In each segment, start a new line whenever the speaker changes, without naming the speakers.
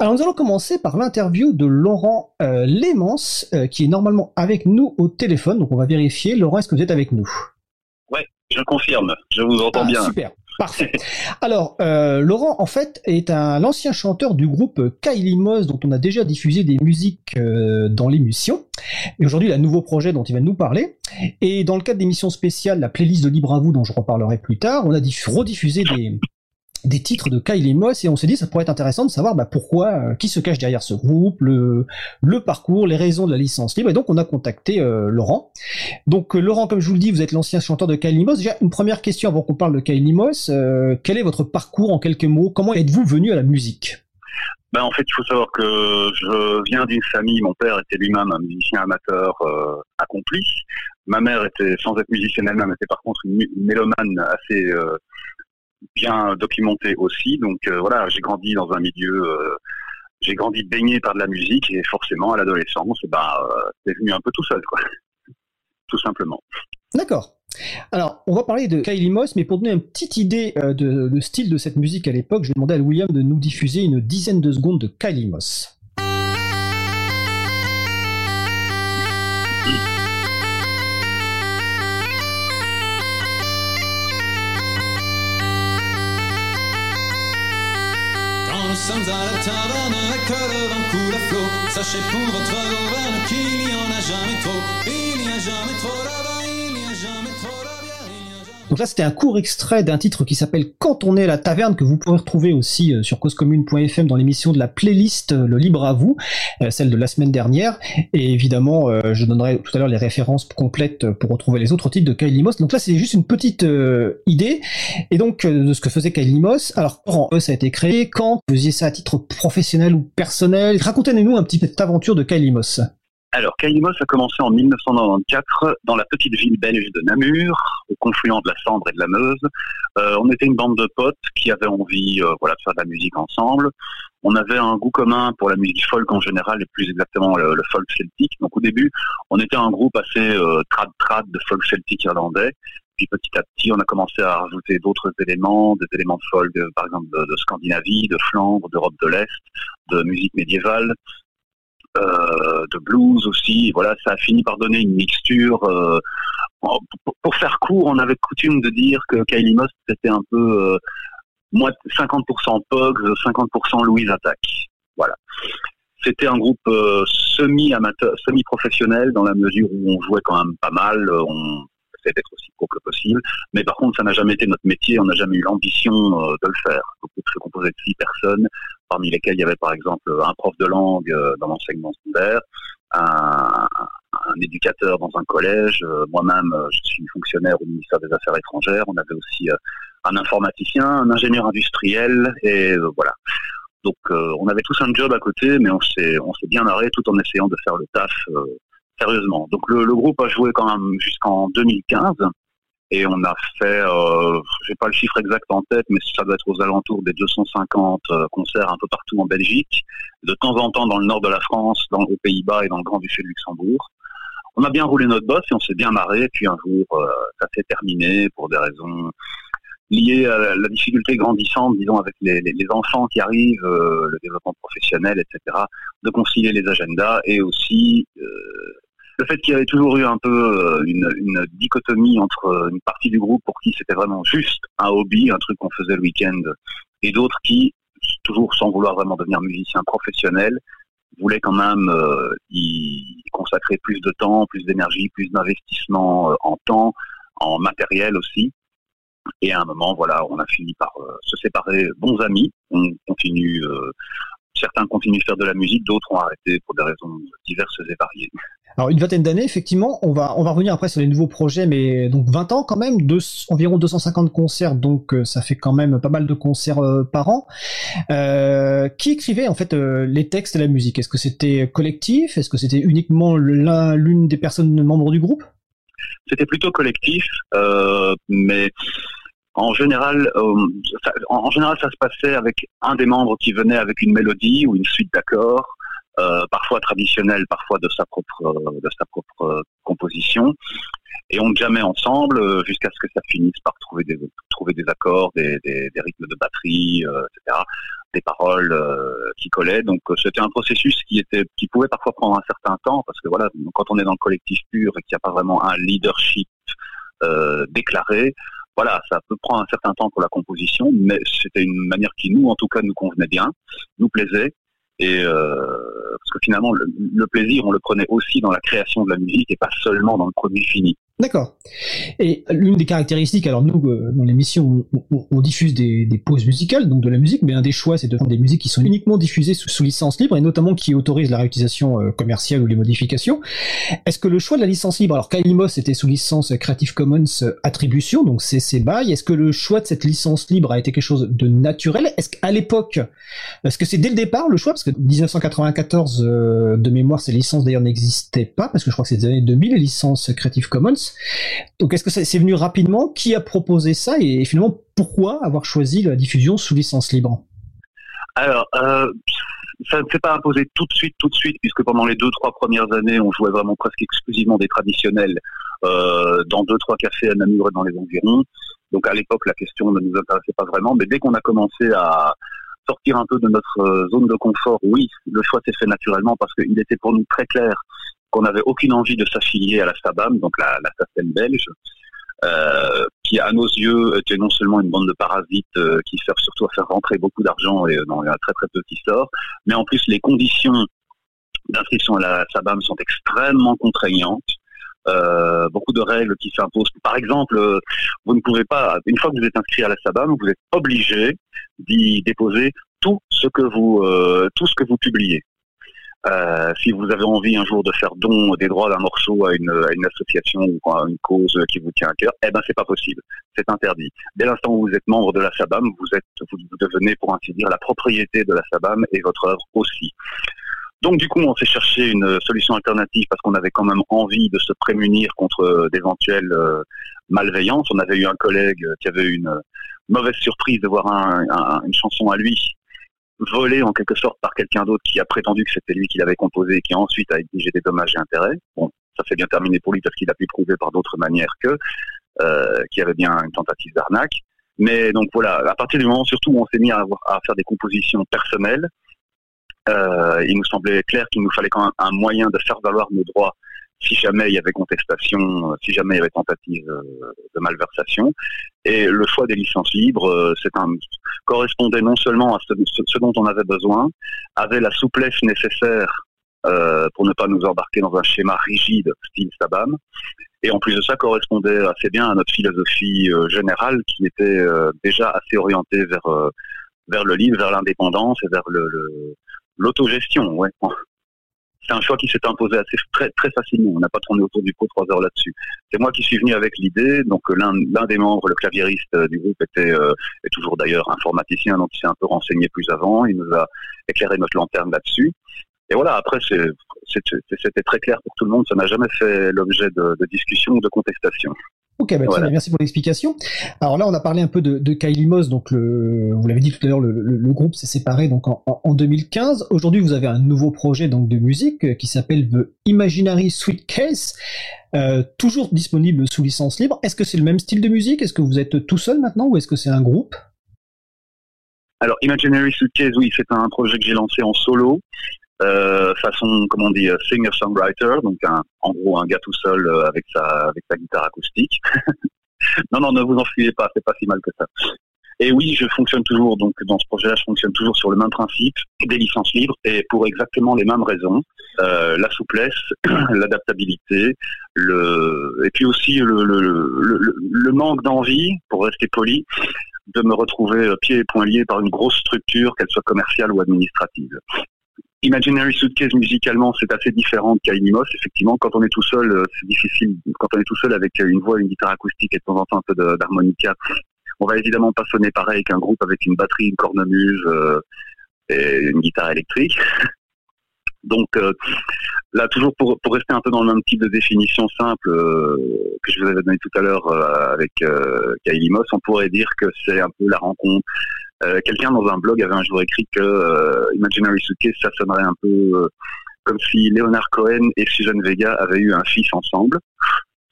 Alors nous allons commencer par l'interview de Laurent euh, Lémence, euh, qui est normalement avec nous au téléphone. Donc on va vérifier. Laurent, est-ce que vous êtes avec nous?
Ouais, je confirme. Je vous entends
Ah,
bien.
Super. Parfait. Alors, euh, Laurent, en fait, est un l'ancien chanteur du groupe Kylie Moss, dont on a déjà diffusé des musiques euh, dans l'émission. Et aujourd'hui, il a un nouveau projet dont il va nous parler. Et dans le cadre d'émissions spéciales, la playlist de Libre à vous, dont je reparlerai plus tard, on a diff- rediffusé des, des titres de Kylie Moss et on s'est dit ça pourrait être intéressant de savoir bah, pourquoi, euh, qui se cache derrière ce groupe, le, parcours, les raisons de la licence libre. Et donc, on a contacté euh, Laurent. Donc, euh, Laurent, comme je vous le dis, vous êtes l'ancien chanteur de Kylie Moss. Déjà, une première question avant qu'on parle de Kylie Moss. Quel est votre parcours en quelques mots? Comment êtes-vous venu à la musique?
Ben, en fait, il faut savoir que je viens d'une famille, mon père était lui-même un musicien amateur accompli. Ma mère était, sans être musicienne elle-même, était par contre une, mélomane assez bien documentée aussi. Donc euh, voilà, j'ai grandi dans un milieu, euh, j'ai grandi baigné par de la musique et forcément à l'adolescence, ben, c'est venu un peu tout seul, quoi. Tout simplement.
D'accord. Alors, on va parler de Kylie Moss, mais pour donner une petite idée de, de style de cette musique à l'époque, je vais à William de nous diffuser une dizaine de secondes de Kylie Moss.
Sommes à la taverne avec le vent coule à flot, sachez pour votre gouverne qu'il n'y en a jamais trop. Il n'y a jamais trop de
Donc là, c'était un court extrait d'un titre qui s'appelle Quand on est à la taverne, que vous pouvez retrouver aussi euh, sur causecommune.fm dans l'émission de la playlist euh, Le Libre à vous, euh, celle de la semaine dernière. Et évidemment, je donnerai tout à l'heure les références complètes pour retrouver les autres titres de Kylie Moss. Donc là, c'est juste une petite idée. Et donc, de ce que faisait Kylie Moss. Alors, quand eux, ça a été créé, quand vous faisiez ça à titre professionnel ou personnel Racontez-nous un petit peu cette aventure de Moss.
Alors, Kalimos a commencé en 1994 dans la petite ville belge de Namur, au confluent de la Sambre et de la Meuse. Euh, on était une bande de potes qui avaient envie euh, voilà, de faire de la musique ensemble. On avait un goût commun pour la musique folk en général, et plus exactement le, folk celtique. Donc au début, on était un groupe assez euh, trad-trad de folk celtique irlandais. Puis petit à petit, on a commencé à rajouter d'autres éléments, des éléments folk, euh, par exemple de, Scandinavie, de Flandre, d'Europe de l'Est, de musique médiévale euh, de blues aussi. Voilà, ça a fini par donner une mixture. euh, pour, faire court, on avait coutume de dire que Kylie Moss c'était un peu euh, moi 50% Pogs, 50% Louise Attack. Voilà. C'était un groupe euh, semi-amateur, semi-professionnel dans la mesure où on jouait quand même pas mal. euh, On essayait d'être aussi pro que possible. Mais par contre, ça n'a jamais été notre métier. On n'a jamais eu l'ambition euh, de le faire. Le groupe se composait de six personnes parmi lesquels il y avait par exemple un prof de langue euh, dans l'enseignement secondaire, un, éducateur dans un collège, euh, moi-même je suis fonctionnaire au ministère des Affaires étrangères, on avait aussi un informaticien, un ingénieur industriel, et voilà. Donc on avait tous un job à côté, mais on s'est on s'est bien arrêté tout en essayant de faire le taf sérieusement. Donc le, groupe a joué quand même jusqu'en 2015 et on a fait, euh, j'ai pas le chiffre exact en tête, mais ça doit être aux alentours des 250 euh, concerts un peu partout en Belgique, de temps en temps dans le nord de la France, dans aux Pays-Bas et dans le Grand-Duché de Luxembourg. On a bien roulé notre boss et on s'est bien marré. Puis un jour, euh, ça s'est terminé pour des raisons liées à la, difficulté grandissante, disons, avec les, les- les enfants qui arrivent, euh, le développement professionnel, etc., de concilier les agendas et aussi le fait qu'il y avait toujours eu un peu euh, une, dichotomie entre euh, une partie du groupe pour qui c'était vraiment juste un hobby, un truc qu'on faisait le week-end, et d'autres qui, toujours sans vouloir vraiment devenir musicien professionnel, voulaient quand même euh, y consacrer plus de temps, plus d'énergie, plus d'investissement en temps, en matériel aussi. Et à un moment, voilà, on a fini par se séparer bons amis. On continue, certains continuent de faire de la musique, d'autres ont arrêté pour des raisons diverses et variées.
Alors une vingtaine d'années, effectivement, on va on va revenir après sur les nouveaux projets, mais donc 20 ans quand même, environ 250 concerts, donc euh, ça fait quand même pas mal de concerts euh, par an. Euh, qui écrivait en fait les textes et la musique? Est-ce que c'était collectif? Est-ce que c'était uniquement l'un l'une des personnes membres du groupe?
C'était plutôt collectif, mais en général, en général, ça se passait avec un des membres qui venait avec une mélodie ou une suite d'accords, euh, parfois traditionnelle, parfois de sa propre, euh, de sa propre euh, composition. et on jamais ensemble jusqu'à ce que ça finisse par trouver des trouver des accords, des, des, des rythmes de batterie, euh, etc., des paroles euh, qui collaient. Donc c'était un processus qui était qui pouvait parfois prendre un certain temps parce que voilà, quand on est dans le collectif pur et qu'il n'y a pas vraiment un leadership déclaré, voilà, ça peut prendre un certain temps pour la composition, mais c'était une manière qui nous, en tout cas, nous convenait bien, nous plaisait. Et euh, parce que finalement, le, le, plaisir, on le prenait aussi dans la création de la musique et pas seulement dans le produit fini.
D'accord. Et l'une des caractéristiques, alors nous, euh, dans l'émission, on, diffuse des, des, pauses musicales, donc de la musique, mais un des choix, c'est de prendre des musiques qui sont uniquement diffusées sous, licence libre, et notamment qui autorisent la réutilisation euh, commerciale ou les modifications. Est-ce que le choix de la licence libre, alors Kylimos était sous licence Creative Commons Attribution, donc CC BY, est-ce que le choix de cette licence libre a été quelque chose de naturel? Est-ce qu'à l'époque, est-ce que c'est dès le départ le choix? Parce que 1994, euh, de mémoire, ces licences d'ailleurs n'existaient pas, parce que je crois que c'est des années 2000, les licences Creative Commons. Donc est-ce que c'est venu rapidement. Qui a proposé ça et, finalement pourquoi avoir choisi la diffusion sous licence libre?
Alors, euh, ça ne s'est pas imposé tout de suite, tout de suite, puisque pendant les deux, trois premières années, on jouait vraiment presque exclusivement des traditionnels euh, dans deux, trois cafés à Namur et dans les environs. Donc à l'époque, la question ne nous intéressait pas vraiment, mais dès qu'on a commencé à sortir un peu de notre euh, zone de confort, oui, le choix s'est fait naturellement parce qu'il était pour nous très clair qu'on n'avait aucune envie de s'affilier à la SABAM, donc la, la belge, euh, qui à nos yeux était non seulement une bande de parasites euh, qui servent surtout à faire rentrer beaucoup d'argent et euh, il y a très très peu qui sort, mais en plus les conditions d'inscription à la SABAM sont extrêmement contraignantes. Euh, beaucoup de règles qui s'imposent. Par exemple, euh, vous ne pouvez pas, une fois que vous êtes inscrit à la SABAM, vous êtes obligé d'y déposer tout ce que vous, euh, tout ce que vous publiez. Euh, si vous avez envie un jour de faire don des droits d'un morceau à une, à une, association ou à une cause qui vous tient à cœur, eh ben c'est pas possible, c'est interdit. Dès l'instant où vous êtes membre de la SABAM, vous êtes, vous devenez pour ainsi dire la propriété de la SABAM et votre œuvre aussi. Donc du coup, on s'est cherché une solution alternative parce qu'on avait quand même envie de se prémunir contre d'éventuelles euh, malveillances. On avait eu un collègue qui avait eu une mauvaise surprise de voir un, un, une chanson à lui volé en quelque sorte par quelqu'un d'autre qui a prétendu que c'était lui qui l'avait composé et qui ensuite a exigé des dommages et intérêts. Bon, ça s'est bien terminé pour lui parce qu'il a pu prouver par d'autres manières que euh, qu'il y avait bien une tentative d'arnaque. Mais donc voilà, à partir du moment surtout où on s'est mis à, faire des compositions personnelles, euh, il nous semblait clair qu'il nous fallait quand même un moyen de faire valoir nos droits si jamais il y avait contestation, si jamais il y avait tentative de malversation. Et le choix des licences libres, c'est un correspondait non seulement à ce, dont on avait besoin, avait la souplesse nécessaire euh, pour ne pas nous embarquer dans un schéma rigide style Sabam. Et en plus de ça, correspondait assez bien à notre philosophie euh, générale qui était euh, déjà assez orientée vers vers le livre, vers l'indépendance et vers le l'autogestion. Ouais c'est un choix qui s'est imposé assez très, très facilement. On n'a pas tourné autour du pot trois heures là-dessus. C'est moi qui suis venu avec l'idée. Donc l'un l'un des membres, le claviériste euh, du groupe, était euh, est toujours d'ailleurs informaticien, donc il s'est un peu renseigné plus avant. Il nous a éclairé notre lanterne là-dessus. Et voilà, après, c'était très clair pour tout le monde. Ça n'a jamais fait l'objet de, de discussion ou de contestation.
Ok, bah, voilà. merci pour l'explication. Alors là, on a parlé un peu de, de Kylie Moss, donc le, vous l'avez dit tout à l'heure, le, le, le, groupe s'est séparé donc en, en 2015. Aujourd'hui, vous avez un nouveau projet donc de musique euh, qui s'appelle The Imaginary Suitcase, euh, toujours disponible sous licence libre. Est-ce que c'est le même style de musique? Est-ce que vous êtes tout seul maintenant ou est-ce que c'est un groupe?
Alors, Imaginary Suitcase, oui, c'est un projet que j'ai lancé en solo euh, façon, comment on dit, euh, singer-songwriter, donc un, en gros un gars tout seul euh, avec sa avec sa guitare acoustique. non, non, ne vous enfuyez pas, c'est pas si mal que ça. Et oui, je fonctionne toujours, donc dans ce projet-là, je fonctionne toujours sur le même principe, des licences libres, et pour exactement les mêmes raisons. Euh, la souplesse, l'adaptabilité, le et puis aussi le, le, le, le manque d'envie, pour rester poli, de me retrouver pieds et poings liés par une grosse structure, qu'elle soit commerciale ou administrative. Imaginary Suitcase musicalement c'est assez différent de Moss. Effectivement, quand on est tout seul, euh, c'est difficile. Quand on est tout seul avec une voix, une guitare acoustique et de temps en temps un peu d'harmonica, on va évidemment pas sonner pareil qu'un groupe avec une batterie, une cornemuse euh, et une guitare électrique. Donc euh, là, toujours pour, pour rester un peu dans le même type de définition simple euh, que je vous avais donné tout à l'heure euh, avec Moss, on pourrait dire que c'est un peu la rencontre euh, quelqu'un dans un blog avait un jour écrit que euh, Imaginary Suitcase, ça sonnerait un peu euh, comme si Leonard Cohen et Susan Vega avaient eu un fils ensemble,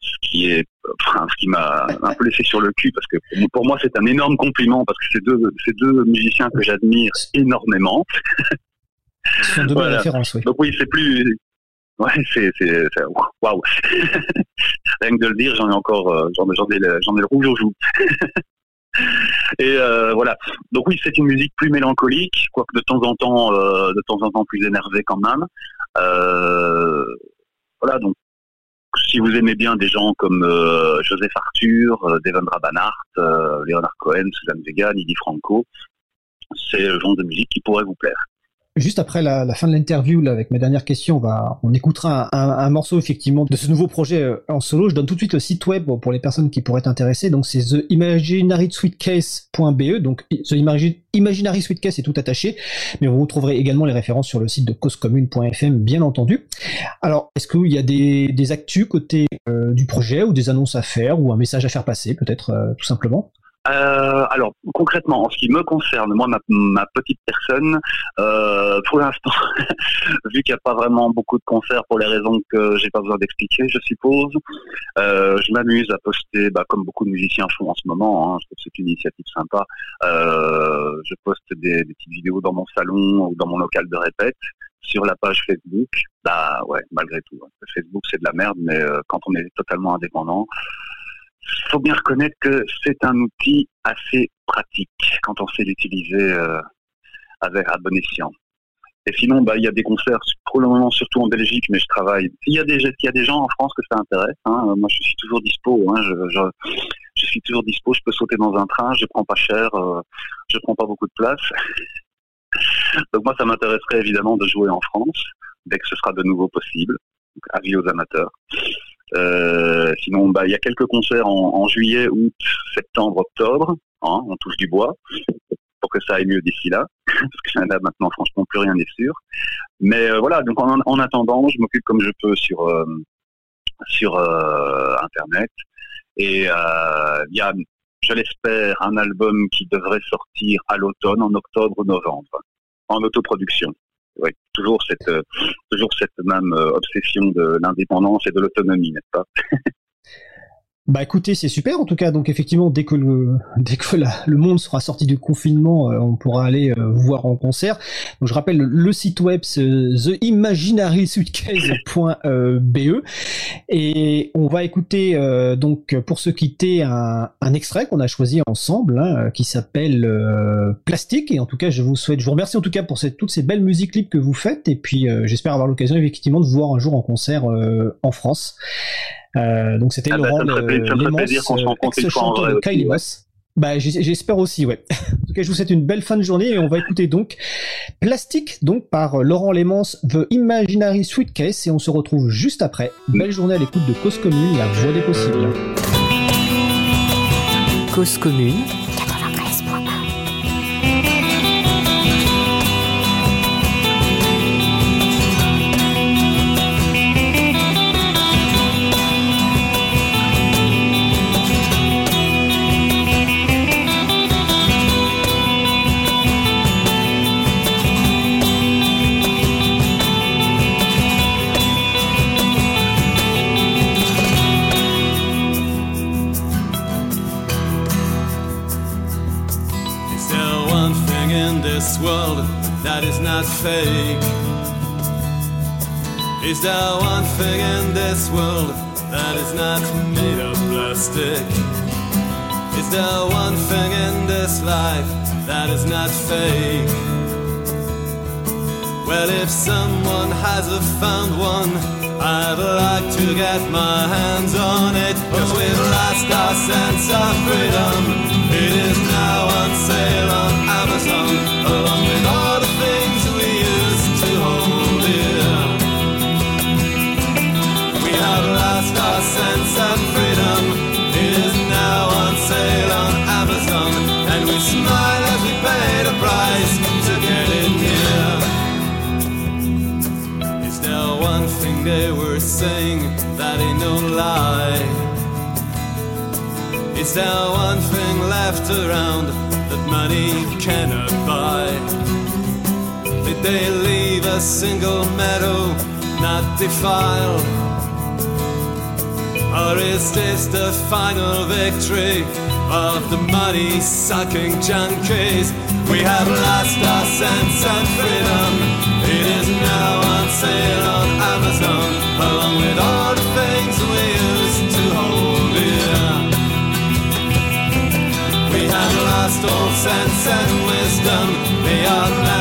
ce qui est enfin, ce qui m'a un peu laissé sur le cul parce que pour moi c'est un énorme compliment parce que c'est deux, c'est deux musiciens que j'admire énormément.
Ce sont de belles
Voilà.
références, oui.
Donc oui, c'est plus. Ouais, c'est waouh. Rien que de le dire, j'en ai encore, j'en ai ai le rouge aux joues. Et euh, voilà. Donc oui, c'est une musique plus mélancolique, quoique de temps en temps, euh, de temps en temps plus énervée quand même. Euh, voilà. Donc si vous aimez bien des gens comme Joseph Arthur, Devon Rabanhart, euh, Leonard Cohen, Suzanne Vega, Nidhi Franco, c'est le genre de musique qui pourrait vous plaire.
Juste après la, fin de l'interview, avec ma dernière question, on écoutera un, morceau effectivement de ce nouveau projet euh, en solo. Je donne tout de suite le site web pour les personnes qui pourraient être intéressées. Donc c'est theimaginarysweetcase.be. Donc est tout attaché, mais vous retrouverez également les références sur le site de causecommune.fm, bien entendu. Alors, est-ce qu'il y a des, des actus côté euh, du projet ou des annonces à faire ou un message à faire passer, peut-être euh, tout simplement?
Euh, alors concrètement, en ce qui me concerne, moi, ma, petite personne, euh, pour l'instant, vu qu'il n'y a pas vraiment beaucoup de concerts pour les raisons que j'ai pas besoin d'expliquer, je suppose, euh, je m'amuse à poster, bah, comme beaucoup de musiciens font en ce moment. Hein, je trouve c'est une initiative sympa. Euh, je poste des, des petites vidéos dans mon salon ou dans mon local de répète sur la page Facebook. Bah ouais, malgré tout, hein. Facebook c'est de la merde, mais euh, quand on est totalement indépendant faut bien reconnaître que c'est un outil assez pratique quand on sait l'utiliser euh, avec à bon escient. Et sinon, bah, il y a des concerts pour le moment, surtout en Belgique, mais je travaille. S'il y a des, y a des gens en France que ça intéresse, hein, moi je suis toujours dispo. Hein, je, suis toujours dispo. Je peux sauter dans un train, je prends pas cher, euh, je prends pas beaucoup de place. Donc moi, ça m'intéresserait évidemment de jouer en France dès que ce sera de nouveau possible. Donc, avis aux amateurs. Euh, sinon, bah, il y a quelques concerts en, juillet, août, septembre, octobre. Hein, on touche du bois pour que ça aille mieux d'ici là, parce que là maintenant, franchement, plus rien n'est sûr. Mais euh, voilà, donc en, en attendant, je m'occupe comme je peux sur euh, internet. Et il y a, je l'espère, un album qui devrait sortir à l'automne, en octobre ou novembre, en autoproduction. Oui, toujours cette, euh, toujours cette même euh, obsession de l'indépendance et de l'autonomie, n'est-ce pas?
Bah écoutez, c'est super en tout cas. Donc effectivement, dès que le dès que le monde sera sorti du confinement, euh, on pourra aller euh, voir en concert. Donc je rappelle le, site web c'est theimaginarysweetcase.be et on va écouter euh, donc pour se quitter un, un extrait qu'on a choisi ensemble hein, qui s'appelle euh, Plastique et en tout cas je vous souhaite, je vous remercie en tout cas pour toutes ces belles musiques clips que vous faites et puis euh, j'espère avoir l'occasion effectivement de vous voir un jour en concert euh, en France. Euh, donc c'était
Ah bah,
Laurent euh,
fois en
ex-chanteur de
ouais.
Moss. Bah, j'espère aussi, ouais. en tout cas, je vous souhaite une belle fin de journée et on va écouter donc Plastique, donc par Laurent Lémence, The Imaginary Sweetcase et on se retrouve juste après. Belle journée à l'écoute de Cause Commune, la voix des possibles.
Cause commune,
fake? Is there one thing in this world that is not made of plastic? Is there one thing in this life that is not fake? Well, if someone hasn't found one, I'd like to get my hands on it. Cause we've lost our sense of freedom. It is now on sale on Amazon, saying that ain't no lie? Is there one thing left around that money cannot buy? Did they leave a single meadow not defiled? Or is this the final victory of the money sucking junkies? We have lost our sense of freedom. It is now sense and wisdom. They are